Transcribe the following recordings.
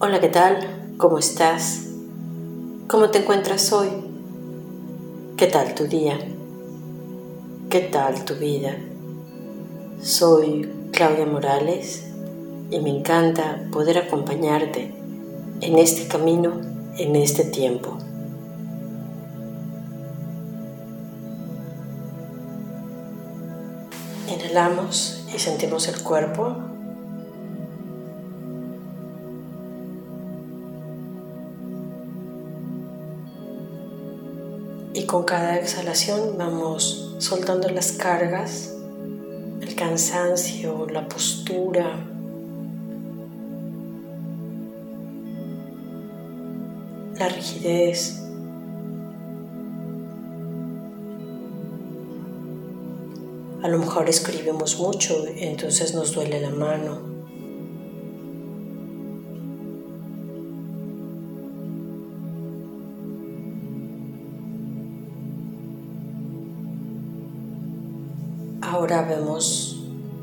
Hola, ¿qué tal? ¿Cómo estás? ¿Cómo te encuentras hoy? ¿Qué tal tu día? ¿Qué tal tu vida? Soy Claudia Morales y me encanta poder acompañarte en este camino, en este tiempo. Inhalamos y sentimos el cuerpo con cada exhalación vamos soltando las cargas, el cansancio, la postura. La rigidez. A lo mejor escribimos mucho, entonces nos duele la mano.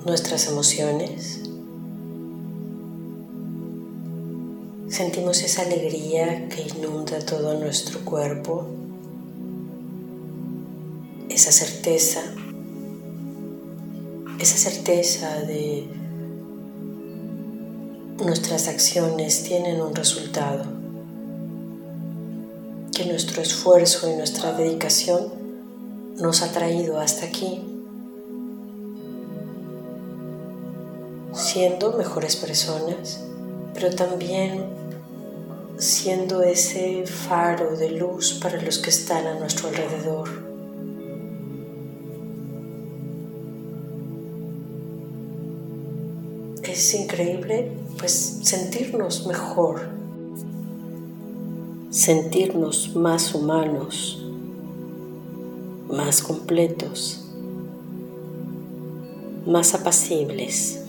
Nuestras emociones. Sentimos esa alegría que inunda todo nuestro cuerpo, esa certeza, esa certeza de nuestras acciones tienen un resultado, que nuestro esfuerzo y nuestra dedicación nos ha traído hasta aquí siendo mejores personas, pero también siendo ese faro de luz para los que están a nuestro alrededor. Es increíble pues sentirnos mejor, sentirnos más humanos, más completos, más apacibles.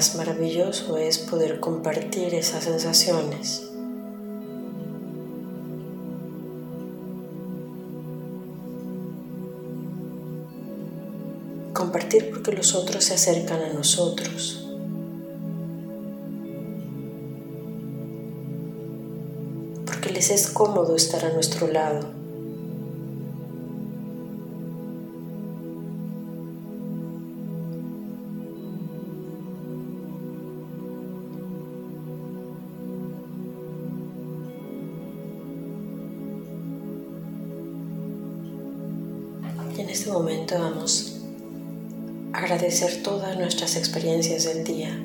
Más maravilloso es poder compartir esas sensaciones. Compartir porque los otros se acercan a nosotros. Porque les es cómodo estar a nuestro lado. Este momento vamos a agradecer todas nuestras experiencias del día.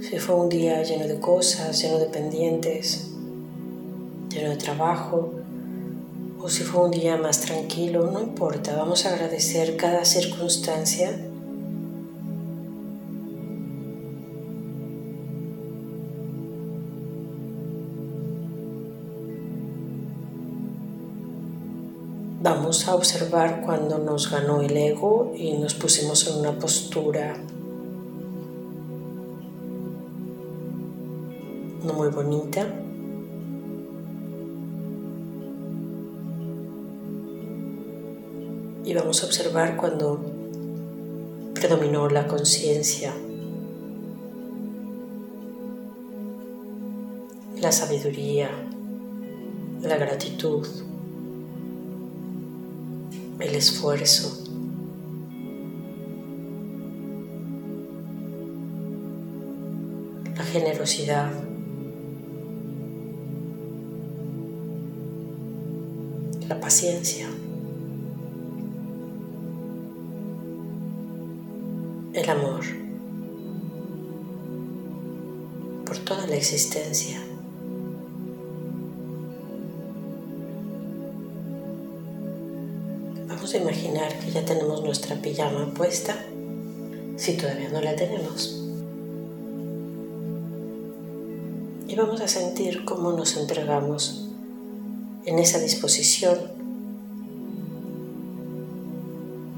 Si fue un día lleno de cosas, lleno de pendientes, lleno de trabajo, o si fue un día más tranquilo, no importa, vamos a agradecer cada circunstancia Vamos a observar cuando nos ganó el ego y nos pusimos en una postura no muy bonita. Y vamos a observar cuando predominó la conciencia, la sabiduría, la gratitud el esfuerzo. La generosidad. La paciencia. El amor por toda la existencia. Imaginar que ya tenemos nuestra pijama puesta, si todavía no la tenemos. Y vamos a sentir cómo nos entregamos en esa disposición,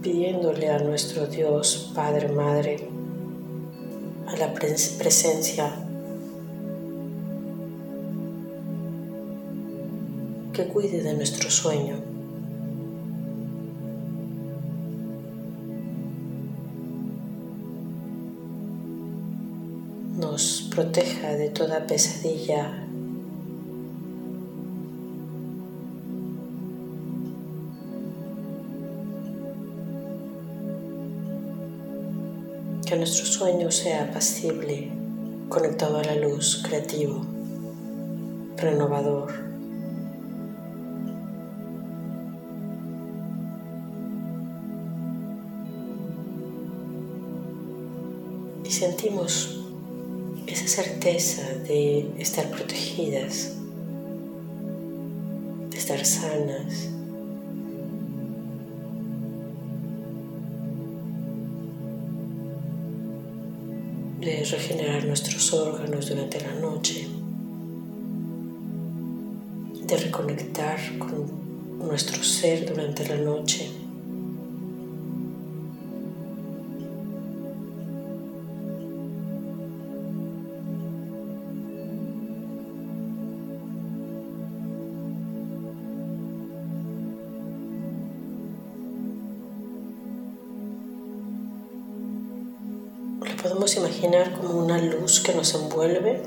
pidiéndole a nuestro Dios, Padre, Madre, a la presencia que cuide de nuestro sueño. Proteja de toda pesadilla que nuestro sueño sea apacible, conectado a la luz, creativo, renovador. Y sentimos esa certeza de estar protegidas, de estar sanas, de regenerar nuestros órganos durante la noche, de reconectar con nuestro ser durante la noche. Podemos imaginar como una luz que nos envuelve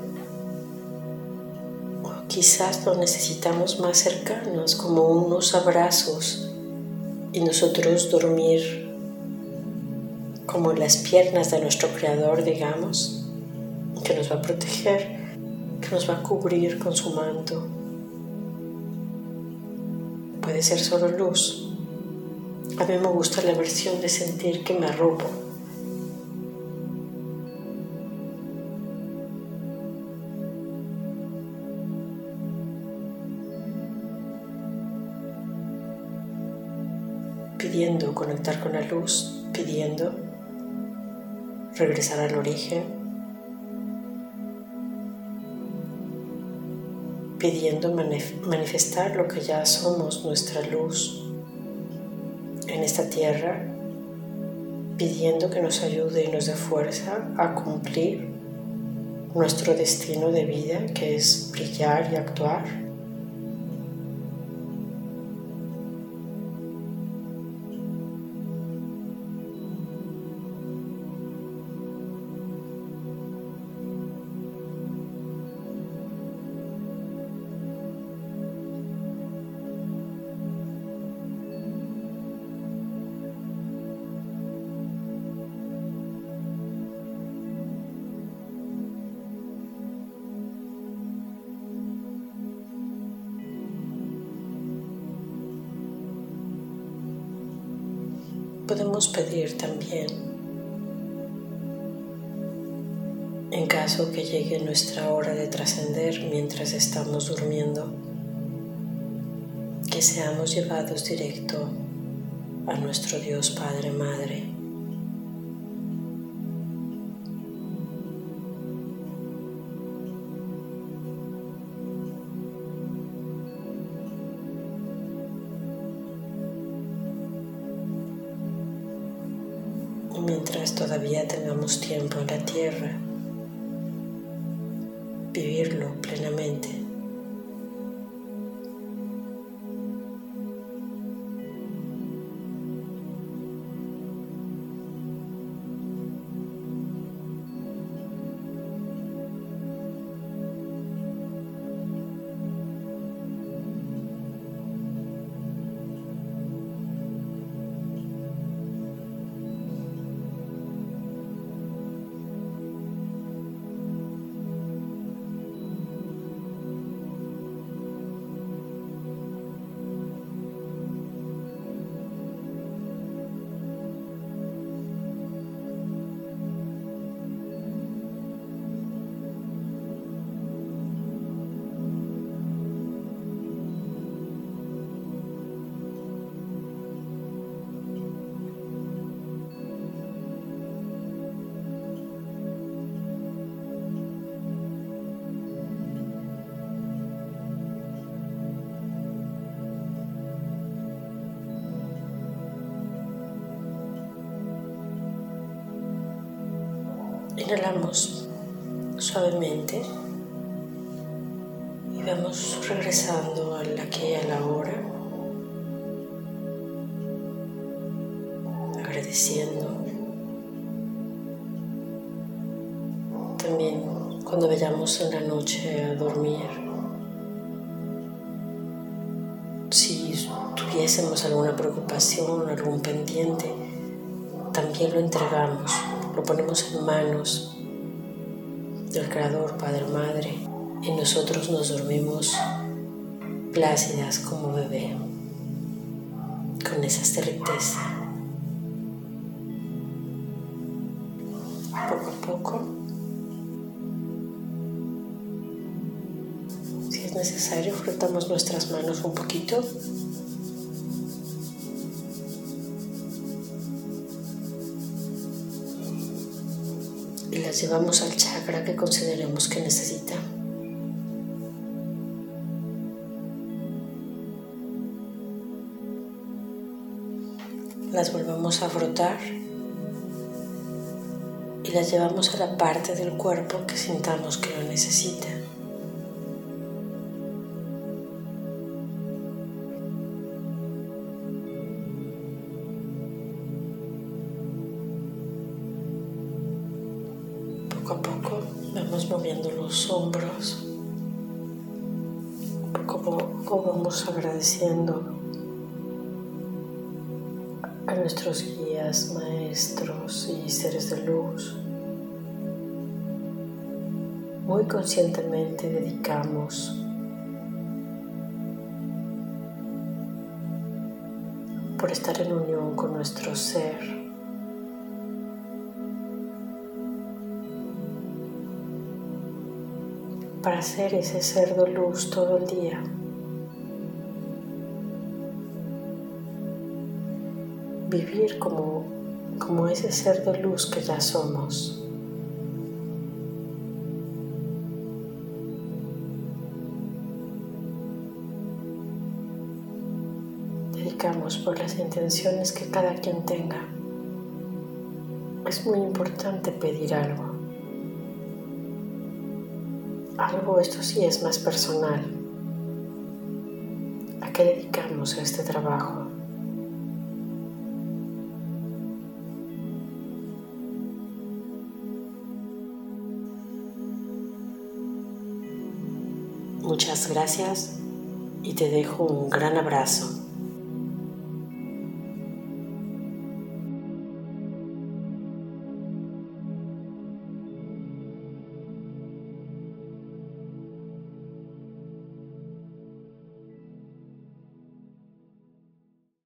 o quizás lo necesitamos más cercanos como unos abrazos y nosotros dormir como las piernas de nuestro creador digamos que nos va a proteger que nos va a cubrir con su manto. Puede ser solo luz. A mí me gusta la versión de sentir que me arropo pidiendo conectar con la luz, pidiendo regresar al origen, pidiendo manifestar lo que ya somos, nuestra luz en esta tierra, pidiendo que nos ayude y nos dé fuerza a cumplir nuestro destino de vida, que es brillar y actuar. Podemos pedir también, en caso que llegue nuestra hora de trascender mientras estamos durmiendo, que seamos llevados directo a nuestro Dios Padre Madre. Mientras todavía tengamos tiempo en la tierra, vivirlo plenamente. Inhalamos suavemente y Vamos regresando a la aquí y a la hora, agradeciendo. También cuando vayamos en la noche a dormir, si tuviésemos alguna preocupación, algún pendiente, también lo entregamos, lo ponemos en manos del Creador, Padre, Madre, y nosotros nos dormimos plácidas como bebé, con esa certeza. Poco a poco, si es necesario, frotamos nuestras manos un poquito llevamos al chakra que consideremos que necesita. Las volvemos a frotar y las llevamos a la parte del cuerpo que sintamos que lo necesita. Poco a poco vamos moviendo los hombros. Poco a poco vamos agradeciendo a nuestros guías, maestros y seres de luz. Muy conscientemente dedicamos por estar en unión con nuestro ser. Para ser ese ser de luz todo el día. Vivir como, como ese ser de luz que ya somos. Dedicamos por las intenciones que cada quien tenga. Es muy importante pedir algo algo, esto sí es más personal. ¿A qué dedicamos este trabajo? Muchas gracias y te dejo un gran abrazo.